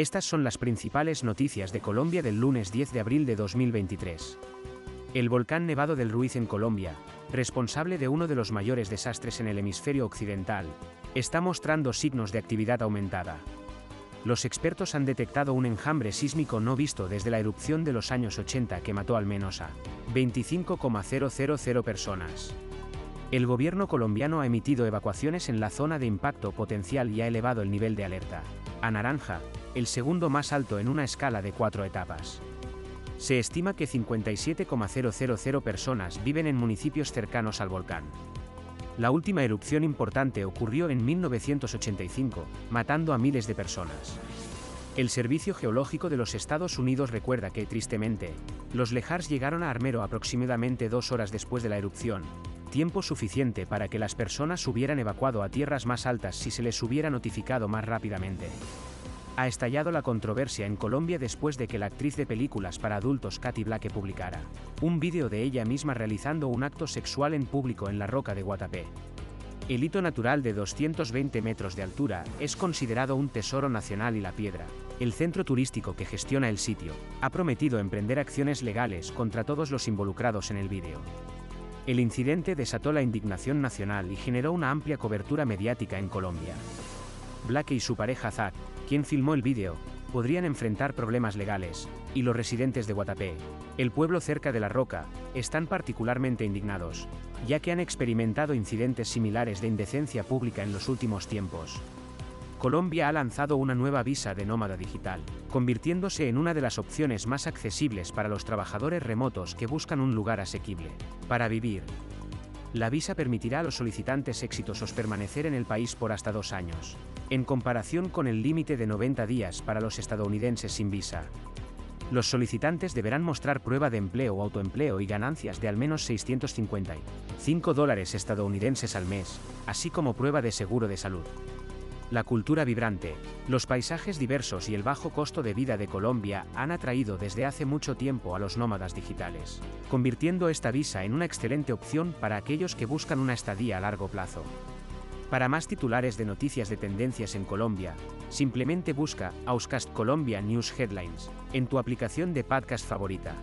Estas son las principales noticias de Colombia del lunes 10 de abril de 2023. El volcán Nevado del Ruiz en Colombia, responsable de uno de los mayores desastres en el hemisferio occidental, está mostrando signos de actividad aumentada. Los expertos han detectado un enjambre sísmico no visto desde la erupción de los años 80 que mató al menos a 25,000 personas. El gobierno colombiano ha emitido evacuaciones en la zona de impacto potencial y ha elevado el nivel de alerta a naranja, el segundo más alto en una escala de cuatro etapas. Se estima que 57,000 personas viven en municipios cercanos al volcán. La última erupción importante ocurrió en 1985, matando a miles de personas. El Servicio Geológico de los Estados Unidos recuerda que, tristemente, los Lejars llegaron a Armero aproximadamente dos horas después de la erupción, tiempo suficiente para que las personas hubieran evacuado a tierras más altas si se les hubiera notificado más rápidamente. Ha estallado la controversia en Colombia después de que la actriz de películas para adultos Katy Black publicara un vídeo de ella misma realizando un acto sexual en público en la roca de Guatapé. El hito natural de 220 metros de altura es considerado un tesoro nacional y la piedra, el centro turístico que gestiona el sitio, ha prometido emprender acciones legales contra todos los involucrados en el vídeo. El incidente desató la indignación nacional y generó una amplia cobertura mediática en Colombia. Black y su pareja Zach, quien filmó el vídeo, podrían enfrentar problemas legales, y los residentes de Guatapé, el pueblo cerca de La Roca, están particularmente indignados, ya que han experimentado incidentes similares de indecencia pública en los últimos tiempos. Colombia ha lanzado una nueva visa de nómada digital, convirtiéndose en una de las opciones más accesibles para los trabajadores remotos que buscan un lugar asequible para vivir. La visa permitirá a los solicitantes exitosos permanecer en el país por hasta dos años, en comparación con el límite de 90 días para los estadounidenses sin visa. Los solicitantes deberán mostrar prueba de empleo o autoempleo y ganancias de al menos 655 dólares estadounidenses al mes, así como prueba de seguro de salud. La cultura vibrante, los paisajes diversos y el bajo costo de vida de Colombia han atraído desde hace mucho tiempo a los nómadas digitales, convirtiendo esta visa en una excelente opción para aquellos que buscan una estadía a largo plazo. Para más titulares de noticias de tendencias en Colombia, simplemente busca Auscast Colombia News Headlines en tu aplicación de podcast favorita.